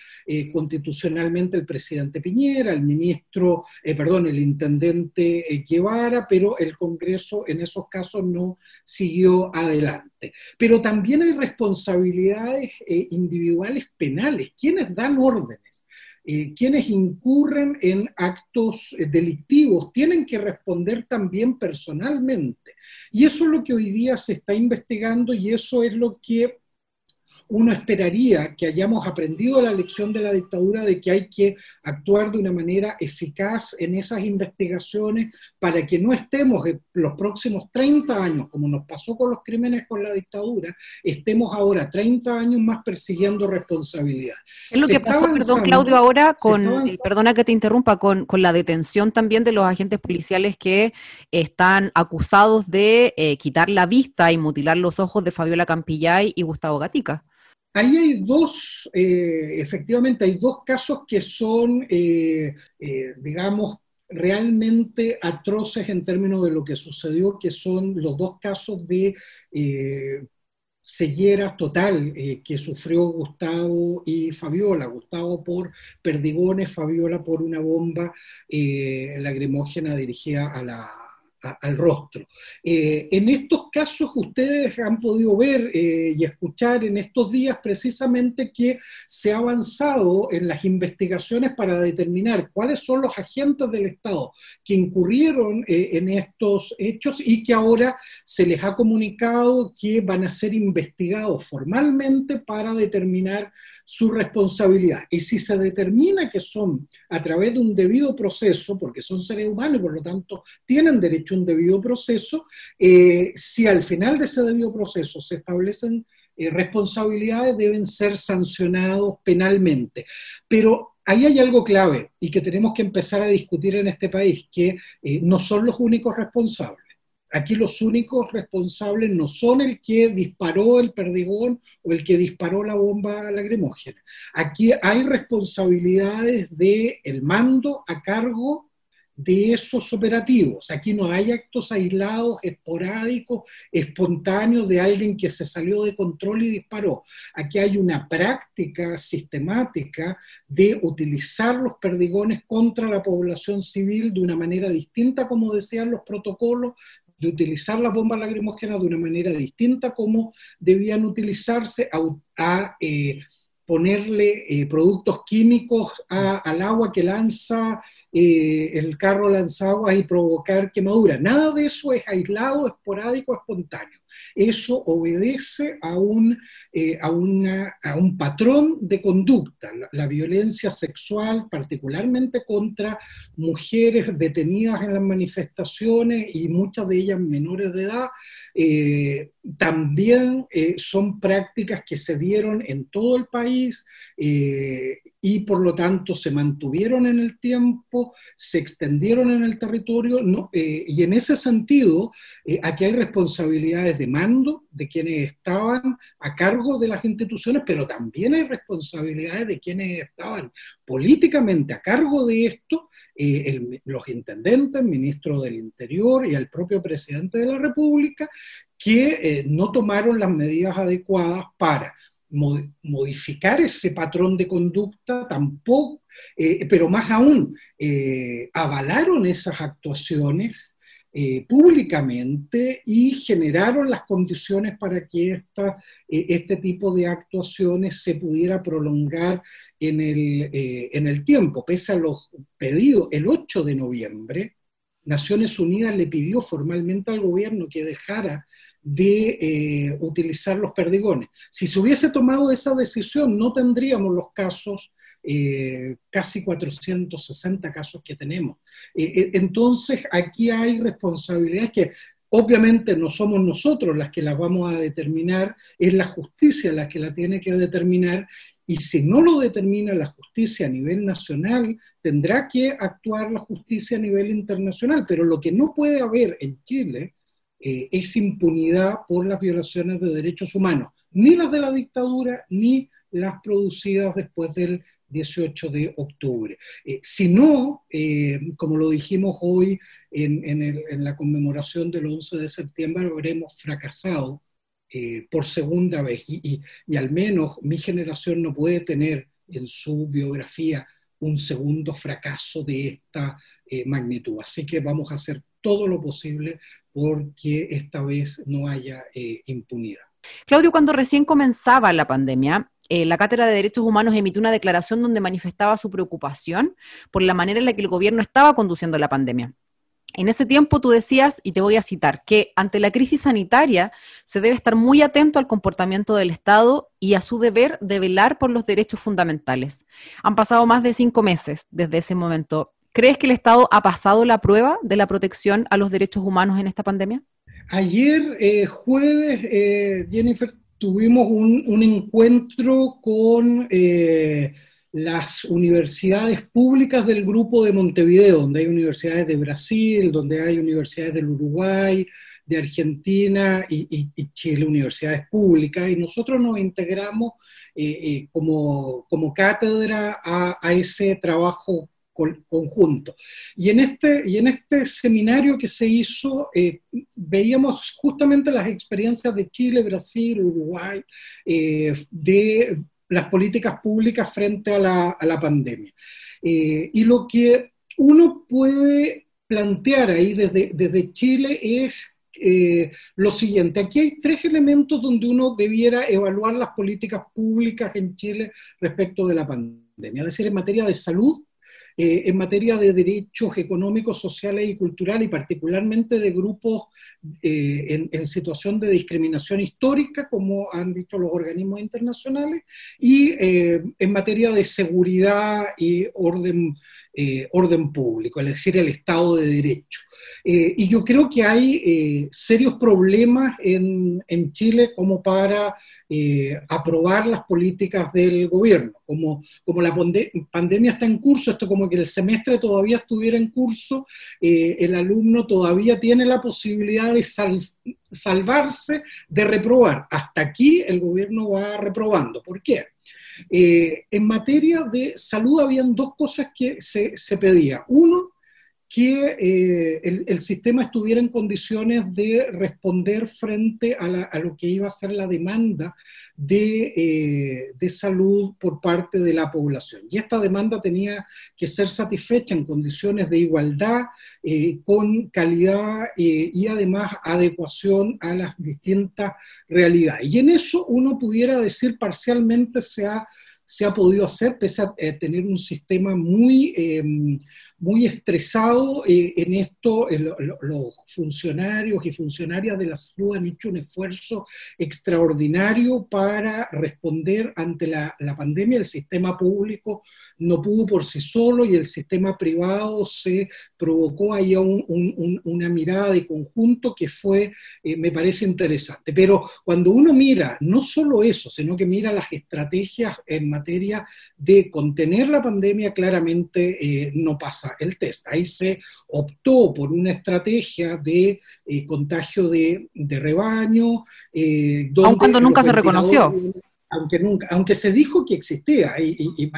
constitucionalmente el presidente Piñera, el ministro, perdón, el intendente Guevara, pero el Congreso en esos casos no siguió adelante. Pero también hay responsabilidades individuales penales. Quienes dan órdenes, eh, quienes incurren en actos eh, delictivos, tienen que responder también personalmente. Y eso es lo que hoy día se está investigando y eso es lo que uno esperaría que hayamos aprendido la lección de la dictadura de que hay que actuar de una manera eficaz en esas investigaciones para que no estemos en los próximos 30 años, como nos pasó con los crímenes con la dictadura, estemos ahora 30 años más persiguiendo responsabilidad. Es lo que pasó, perdón Claudio, ahora con, eh, perdona que te interrumpa, con, con, la detención también de los agentes policiales que están acusados de eh, quitar la vista y mutilar los ojos de Fabiola Campillay y Gustavo Gatica. Ahí hay dos, eh, efectivamente, hay dos casos que son, eh, eh, digamos, realmente atroces en términos de lo que sucedió, que son los dos casos de ceguera total que sufrió Gustavo y Fabiola. Gustavo por perdigones, Fabiola por una bomba lacrimógena dirigida a la, al rostro. Eh, en estos casos ustedes han podido ver eh, y escuchar en estos días precisamente que se ha avanzado en las investigaciones para determinar cuáles son los agentes del Estado que incurrieron eh, en estos hechos y que ahora se les ha comunicado que van a ser investigados formalmente para determinar su responsabilidad. Y si se determina que son a través de un debido proceso, porque son seres humanos y por lo tanto tienen derecho un debido proceso, eh, si al final de ese debido proceso se establecen eh, responsabilidades, deben ser sancionados penalmente. Pero ahí hay algo clave y que tenemos que empezar a discutir en este país, que eh, no son los únicos responsables. Aquí los únicos responsables no son el que disparó el perdigón o el que disparó la bomba lacrimógena. Aquí hay responsabilidades del el mando a cargo de esos operativos. Aquí no hay actos aislados, esporádicos, espontáneos de alguien que se salió de control y disparó. Aquí hay una práctica sistemática de utilizar los perdigones contra la población civil de una manera distinta, como decían los protocolos, de utilizar las bombas lacrimógenas de una manera distinta como debían utilizarse a, eh, ponerle eh, productos químicos al agua que lanza eh, el carro lanzaguas y provocar quemaduras. Nada de eso es aislado, esporádico, espontáneo. Eso obedece a un, eh, a, a un patrón de conducta. La, violencia sexual, particularmente contra mujeres detenidas en las manifestaciones y muchas de ellas menores de edad, eh, también son prácticas que se dieron en todo el país y por lo tanto se mantuvieron en el tiempo, se extendieron en el territorio, eh, y en ese sentido, eh, aquí hay responsabilidades de mando de quienes estaban a cargo de las instituciones, pero también hay responsabilidades de quienes estaban políticamente a cargo de esto, eh, los intendentes, el ministro del Interior y el propio presidente de la República, que no tomaron las medidas adecuadas para modificar ese patrón de conducta, tampoco, eh, pero más aún, eh, avalaron esas actuaciones eh, públicamente y generaron las condiciones para que esta, este tipo de actuaciones se pudiera prolongar en el, en el tiempo. Pese a los pedidos, el 8 de noviembre, Naciones Unidas le pidió formalmente al gobierno que dejara de eh, utilizar los perdigones. Si se hubiese tomado esa decisión, no tendríamos los casos, eh, casi 460 casos que tenemos. Eh, entonces, aquí hay responsabilidades que obviamente no somos nosotros las que las vamos a determinar, es la justicia la que la tiene que determinar. Y si no lo determina la justicia a nivel nacional, tendrá que actuar la justicia a nivel internacional. Pero lo que no puede haber en Chile eh, es impunidad por las violaciones de derechos humanos, ni las de la dictadura, ni las producidas después del 18 de octubre. Eh, si no, eh, como lo dijimos hoy en, la conmemoración del 11 de septiembre, habremos fracasado por segunda vez y, al menos mi generación no puede tener en su biografía un segundo fracaso de esta magnitud. Así que vamos a hacer todo lo posible porque esta vez no haya eh, impunidad. Claudio, cuando recién comenzaba la pandemia, eh, la Cátedra de Derechos Humanos emitió una declaración donde manifestaba su preocupación por la manera en la que el gobierno estaba conduciendo la pandemia. En ese tiempo tú decías, y te voy a citar, que ante la crisis sanitaria se debe estar muy atento al comportamiento del Estado y a su deber de velar por los derechos fundamentales. Han pasado más de cinco meses desde ese momento. ¿Crees que el Estado ha pasado la prueba de la protección a los derechos humanos en esta pandemia? Ayer, eh, jueves, eh, Jennifer, tuvimos un, encuentro con eh, las universidades públicas del grupo de Montevideo, donde hay universidades de Brasil, donde hay universidades del Uruguay, de Argentina y, Chile, universidades públicas, y nosotros nos integramos como, como, cátedra a, a ese trabajo conjunto. Y en este, y en este seminario que se hizo, eh, veíamos justamente las experiencias de Chile, Brasil, Uruguay, eh, de las políticas públicas frente a la, pandemia. Eh, y lo que uno puede plantear ahí desde, desde Chile es lo siguiente, aquí hay tres elementos donde uno debiera evaluar las políticas públicas en Chile respecto de la pandemia, es decir, en materia de salud, eh, en materia de derechos económicos, sociales y culturales, y particularmente de grupos eh, en, situación de discriminación histórica, como han dicho los organismos internacionales, y eh, en materia de seguridad y orden orden público, es decir, el Estado de Derecho. Eh, y yo creo que hay eh, serios problemas en, en, Chile como para aprobar las políticas del gobierno. Como, como la pandemia está en curso, esto como que el semestre todavía estuviera en curso, el alumno todavía tiene la posibilidad de salvarse de reprobar. Hasta aquí el gobierno va reprobando. ¿Por qué? Eh, en materia de salud habían dos cosas que se, se pedía. Uno, que eh, el, sistema estuviera en condiciones de responder frente a, lo que iba a ser la demanda de, eh, salud por parte de la población. Y esta demanda tenía que ser satisfecha en condiciones de igualdad, eh, con calidad y además adecuación a las distintas realidades. Y en eso uno pudiera decir parcialmente se ha se ha podido hacer pese a eh, tener un sistema muy, em, muy estresado. Eh, en esto los funcionarios y funcionarias de la salud han hecho un esfuerzo extraordinario para responder ante la, la pandemia. El sistema público no pudo por sí solo y el sistema privado se provocó ahí una mirada de conjunto que fue, eh, me parece interesante. Pero cuando uno mira no solo eso, sino que mira las estrategias en materia de contener la pandemia claramente eh, no pasa el test. Ahí se optó por una estrategia de eh, contagio de, rebaño. Eh, Aun cuando nunca se reconoció aunque, nunca, aunque se dijo que existía, y, y,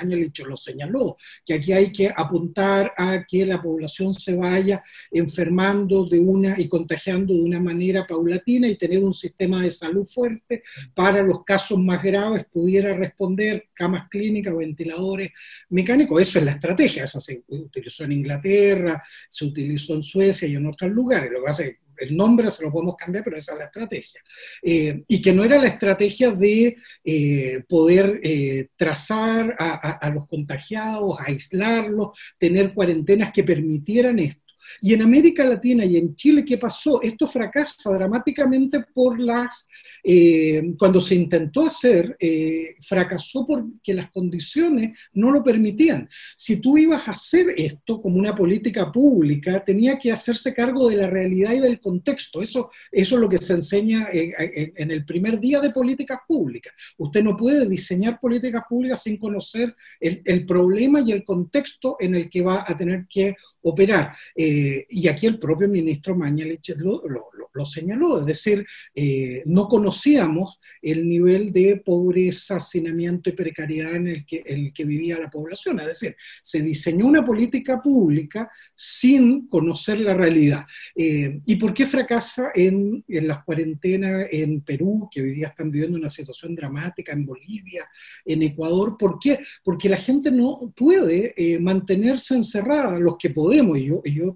lo señaló, que aquí hay que apuntar a que la población se vaya enfermando de una y contagiando de una manera paulatina y tener un sistema de salud fuerte para los casos más graves pudiera responder camas clínicas, ventiladores mecánicos. Eso es la estrategia, esa se utilizó en Inglaterra, se utilizó en Suecia y en otros lugares. Lo que pasa es el nombre se lo podemos cambiar, pero esa es la estrategia. Eh, y que no era la estrategia de eh, poder eh, trazar a, los contagiados, aislarlos, tener cuarentenas que permitieran esto. Y en América Latina y en Chile, ¿qué pasó? Esto fracasa dramáticamente por las, eh, cuando se intentó hacer, eh, fracasó porque las condiciones no lo permitían. Si tú ibas a hacer esto como una política pública, tenía que hacerse cargo de la realidad y del contexto. Eso, eso es lo que se enseña en, en el primer día de políticas públicas. Usted no puede diseñar políticas públicas sin conocer el, el problema y el contexto en el que va a tener que operar. Eh, y aquí el propio ministro Mañalich lo, señaló, es decir, eh, no conocíamos el nivel de pobreza, hacinamiento y precariedad en el que, vivía la población. Es decir, se diseñó una política pública sin conocer la realidad. Eh, ¿Y por qué fracasa en, las cuarentenas en Perú, que hoy día están viviendo una situación dramática, en Bolivia, en Ecuador? ¿Por qué? Porque la gente no puede mantenerse encerrada, los que podemos y yo, yo he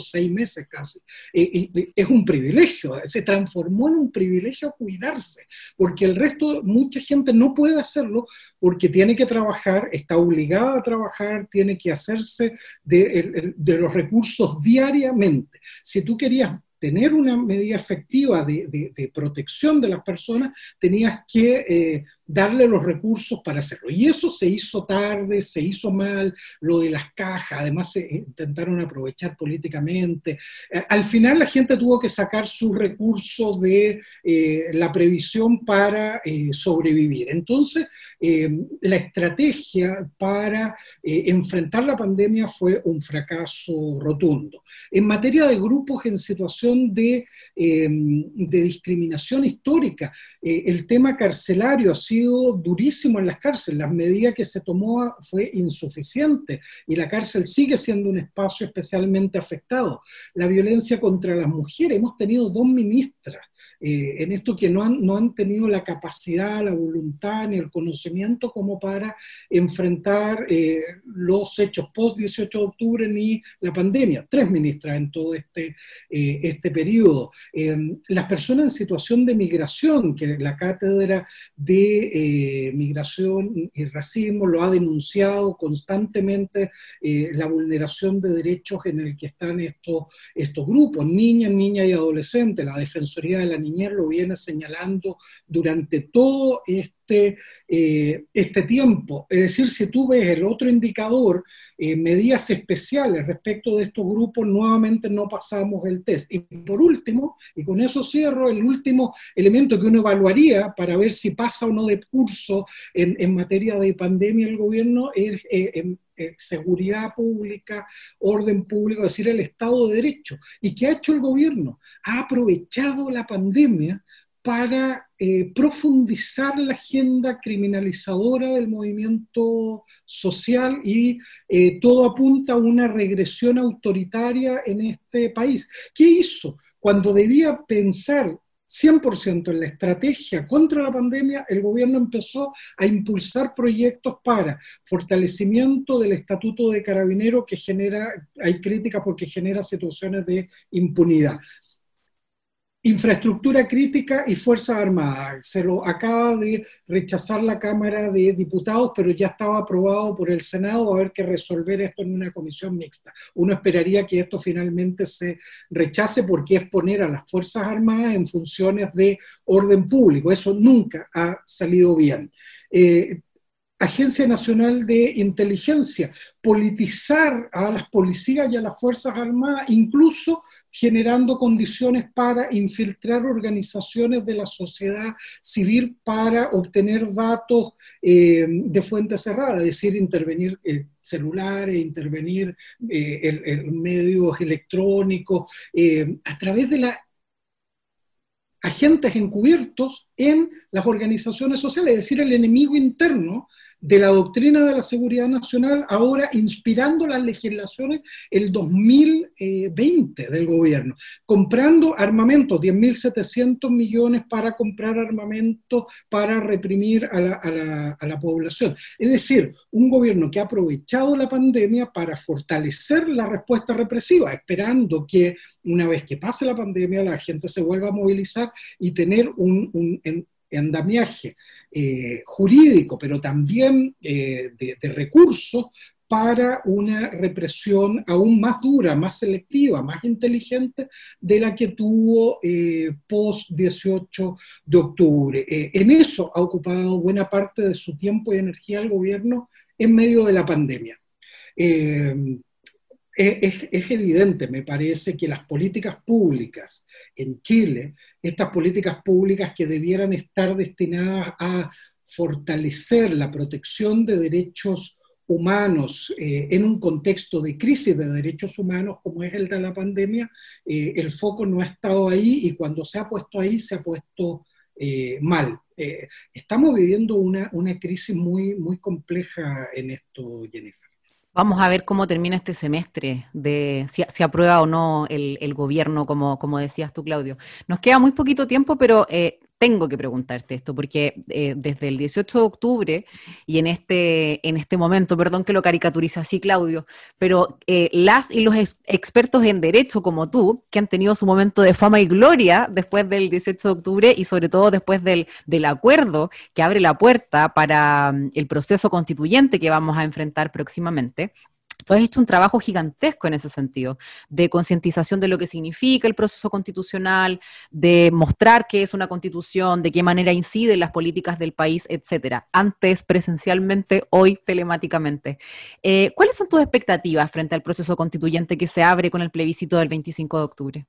seis meses casi, es un privilegio, se transformó en un privilegio cuidarse, porque el resto, mucha gente no puede hacerlo porque tiene que trabajar, está obligada a trabajar, tiene que hacerse de, los recursos diariamente. Si tú querías tener una medida efectiva de, de, protección de las personas, tenías que eh, darle los recursos para hacerlo. Y eso se hizo tarde, se hizo mal, lo de las cajas, además se intentaron aprovechar políticamente. Eh, al final la gente tuvo que sacar sus recursos de eh, la previsión para sobrevivir. Entonces, la estrategia para enfrentar la pandemia fue un fracaso rotundo. En materia de grupos en situación Em, de, discriminación histórica. Eh, el tema carcelario ha sido durísimo en las cárceles, las medidas que se tomó fue insuficiente y la cárcel sigue siendo un espacio especialmente afectado. La violencia contra las mujeres, hemos tenido dos ministras eh, en esto que no han, no han tenido la capacidad, la voluntad ni el conocimiento como para enfrentar eh, los hechos post-18 de octubre ni la pandemia. Tres ministras en todo este, eh, este periodo. las personas en situación de migración, que la cátedra de migración y racismo lo ha denunciado constantemente, la vulneración de derechos en el que están estos, estos grupos, niñas, niñas y adolescentes, la Defensoría de la lo viene señalando durante todo este, eh, este tiempo. Es decir, si tú ves el otro indicador, eh, medidas especiales respecto de estos grupos, nuevamente no pasamos el test. Y por último, y con eso cierro, el último elemento que uno evaluaría para ver si pasa o no de curso en, materia de pandemia el gobierno es... Eh, seguridad pública, orden público, es decir, el Estado de Derecho. ¿Y qué ha hecho el gobierno? Ha aprovechado la pandemia para eh, profundizar la agenda criminalizadora del movimiento social y eh, todo apunta a una regresión autoritaria en este país. ¿Qué hizo? Cuando debía pensar 100% en la estrategia contra la pandemia, el gobierno empezó a impulsar proyectos para fortalecimiento del estatuto de carabinero que genera, hay críticas porque genera situaciones de impunidad. Infraestructura crítica y Fuerzas Armadas. Se lo acaba de rechazar la Cámara de Diputados, pero ya estaba aprobado por el Senado. Va a haber que resolver esto en una comisión mixta. Uno esperaría que esto finalmente se rechace porque es poner a las Fuerzas Armadas en funciones de orden público. Eso nunca ha salido bien. Eh, Agencia Nacional de Inteligencia, politizar a las policías y a las Fuerzas Armadas, incluso generando condiciones para infiltrar organizaciones de la sociedad civil para obtener datos eh, de fuente cerrada, es decir, intervenir eh, celulares, intervenir en eh, medios electrónicos, a través de la agentes encubiertos en las organizaciones sociales, es decir, el enemigo interno de la doctrina de la seguridad nacional, ahora inspirando las legislaciones el 2020 del gobierno, comprando armamento, 10.700 millones para comprar armamento para reprimir a la, a, la, población. Es decir, un gobierno que ha aprovechado la pandemia para fortalecer la respuesta represiva, esperando que una vez que pase la pandemia la gente se vuelva a movilizar y tener un, andamiaje eh, jurídico, pero también eh, de, recursos para una represión aún más dura, más selectiva, más inteligente de la que tuvo eh, post 18 de octubre. en eso ha ocupado buena parte de su tiempo y energía el gobierno en medio de la pandemia. Es, evidente, me parece, que las políticas públicas en Chile, estas políticas públicas que debieran estar destinadas a fortalecer la protección de derechos humanos eh, en un contexto de crisis de derechos humanos como es el de la pandemia, eh, el foco no ha estado ahí y cuando se ha puesto ahí se ha puesto eh, mal. estamos viviendo una, una, crisis muy, muy compleja en esto, Jennifer. Vamos a ver cómo termina este semestre, de si, aprueba o no el, gobierno, como, como decías tú, Claudio. Nos queda muy poquito tiempo, pero eh, tengo que preguntarte esto, porque eh, desde el 18 de octubre y en este, en este momento, perdón que lo caricaturice así, Claudio, pero eh, las y los expertos en derecho como tú, que han tenido su momento de fama y gloria después del 18 de octubre y sobre todo después del, del acuerdo que abre la puerta para mm, el proceso constituyente que vamos a enfrentar próximamente, Tú has hecho un trabajo gigantesco en ese sentido, de concientización de lo que significa el proceso constitucional, de mostrar qué es una constitución, de qué manera incide en las políticas del país, etcétera. Antes presencialmente, hoy telemáticamente. Eh, ¿Cuáles son tus expectativas frente al proceso constituyente que se abre con el plebiscito del 25 de octubre?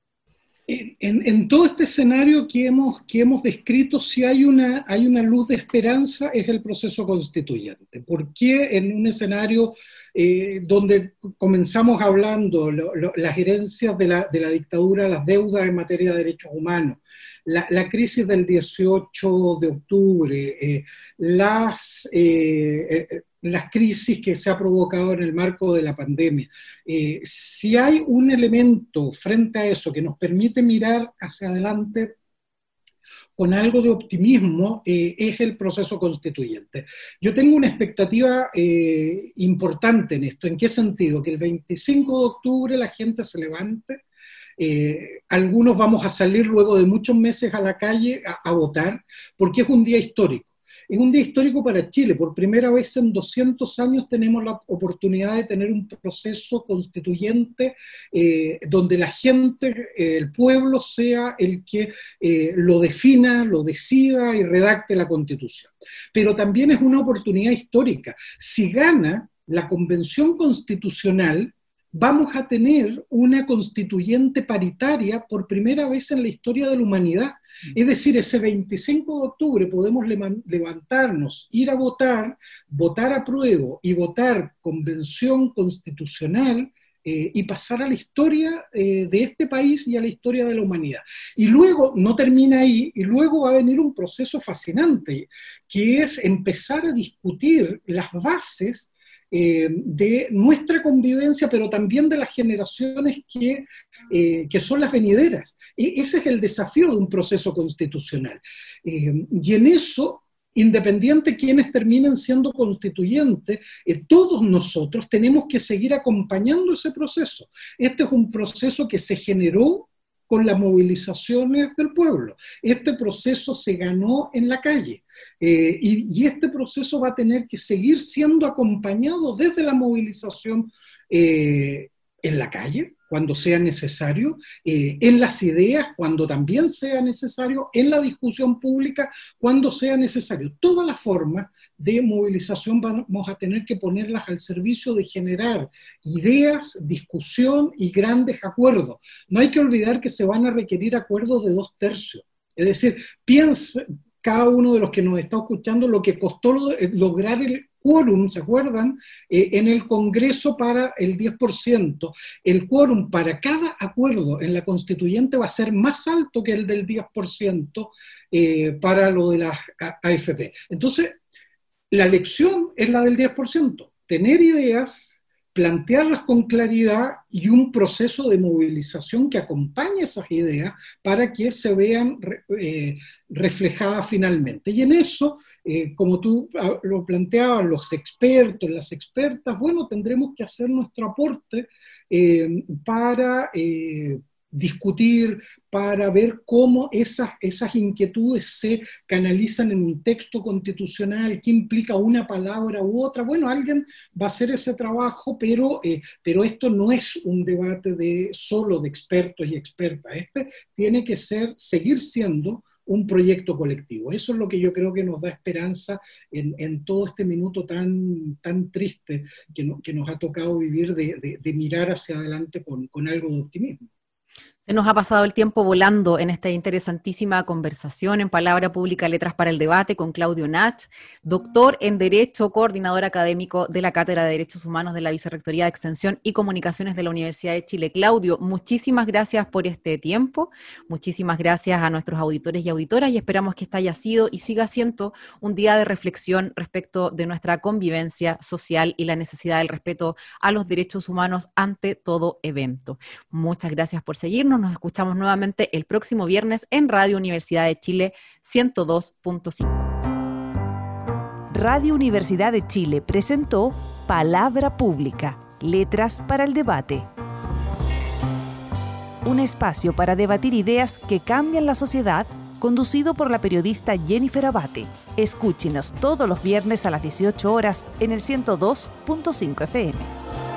En, todo este escenario que hemos, que hemos descrito, si hay una, hay una luz de esperanza, es el proceso constituyente. ¿Por qué en un escenario eh, donde comenzamos hablando las herencias de la, de la, dictadura, las deudas en materia de derechos humanos, la, crisis del 18 de octubre, eh, las, eh, las crisis que se ha provocado en el marco de la pandemia. si hay un elemento frente a eso que nos permite mirar hacia adelante, con algo de optimismo eh, es el proceso constituyente. Yo tengo una expectativa eh, importante en esto. ¿En qué sentido? Que el 25 de octubre la gente se levante, eh, algunos vamos a salir luego de muchos meses a la calle a votar, porque es un día histórico. Es un día histórico para Chile. Por primera vez en 200 años tenemos la oportunidad de tener un proceso constituyente eh, donde la gente, eh, el pueblo, sea el que eh, lo defina, lo decida y redacte la constitución. Pero también es una oportunidad histórica. Si gana la convención constitucional, vamos a tener una constituyente paritaria por primera vez en la historia de la humanidad. Es decir, ese 25 de octubre podemos levantarnos, ir a votar, votar a prueba y votar convención constitucional eh, y pasar a la historia eh, de este país y a la historia de la humanidad. Y luego, no termina ahí, y luego va a venir un proceso fascinante, que es empezar a discutir las bases eh, de nuestra convivencia, pero también de las generaciones que, eh, que son las venideras. E ese es el desafío de un proceso constitucional. Eh, y en eso independiente quienes terminen siendo constituyentes, todos nosotros tenemos que seguir acompañando ese proceso. Este es un proceso que se generó con las movilizaciones del pueblo. Este proceso se ganó en la calle eh, y, este proceso va a tener que seguir siendo acompañado desde la movilización eh, en la calle, cuando sea necesario, eh, en las ideas cuando también sea necesario, en la discusión pública cuando sea necesario. Todas las formas de movilización vamos a tener que ponerlas al servicio de generar ideas, discusión y grandes acuerdos. No hay que olvidar que se van a requerir acuerdos de dos tercios. Es decir, piensa cada uno de los que nos está escuchando lo que costó lograr el quórum, ¿se acuerdan? Eh, en el Congreso para el 10%. El quórum para cada acuerdo en la constituyente va a ser más alto que el del 10% eh, para lo de las AFP. Entonces, la lección es la del 10%. Tener ideas, plantearlas con claridad y un proceso de movilización que acompañe esas ideas para que se vean eh, reflejadas finalmente. Y en eso, eh, como tú ah, lo planteabas, los expertos, las expertas, bueno, tendremos que hacer nuestro aporte eh, para discutir, para ver cómo esas, esas inquietudes se canalizan en un texto constitucional, qué implica una palabra u otra. Bueno, alguien va a hacer ese trabajo, pero, eh, pero esto no es un debate de, solo de expertos y expertas. Este tiene que ser, seguir siendo un proyecto colectivo. Eso es lo que yo creo que nos da esperanza en, todo este minuto tan, tan triste que, que nos ha tocado vivir de, de, mirar hacia adelante con, con algo de optimismo. Se nos ha pasado el tiempo volando en esta interesantísima conversación en Palabra Pública Letras para el Debate con Claudio Nach, doctor en Derecho, coordinador académico de la Cátedra de Derechos Humanos de la Vicerrectoría de Extensión y Comunicaciones de la Universidad de Chile. Claudio, muchísimas gracias por este tiempo, muchísimas gracias a nuestros auditores y auditoras y esperamos que esta haya sido y siga siendo un día de reflexión respecto de nuestra convivencia social y la necesidad del respeto a los derechos humanos ante todo evento. Muchas gracias por nos escuchamos nuevamente el próximo viernes en Radio Universidad de Chile 102.5. Radio Universidad de Chile presentó Palabra Pública, Letras para el Debate. Un espacio para debatir ideas que cambian la sociedad, conducido por la periodista Jennifer Abate. Escúchenos todos los viernes a las 18 horas en el 102.5 FM.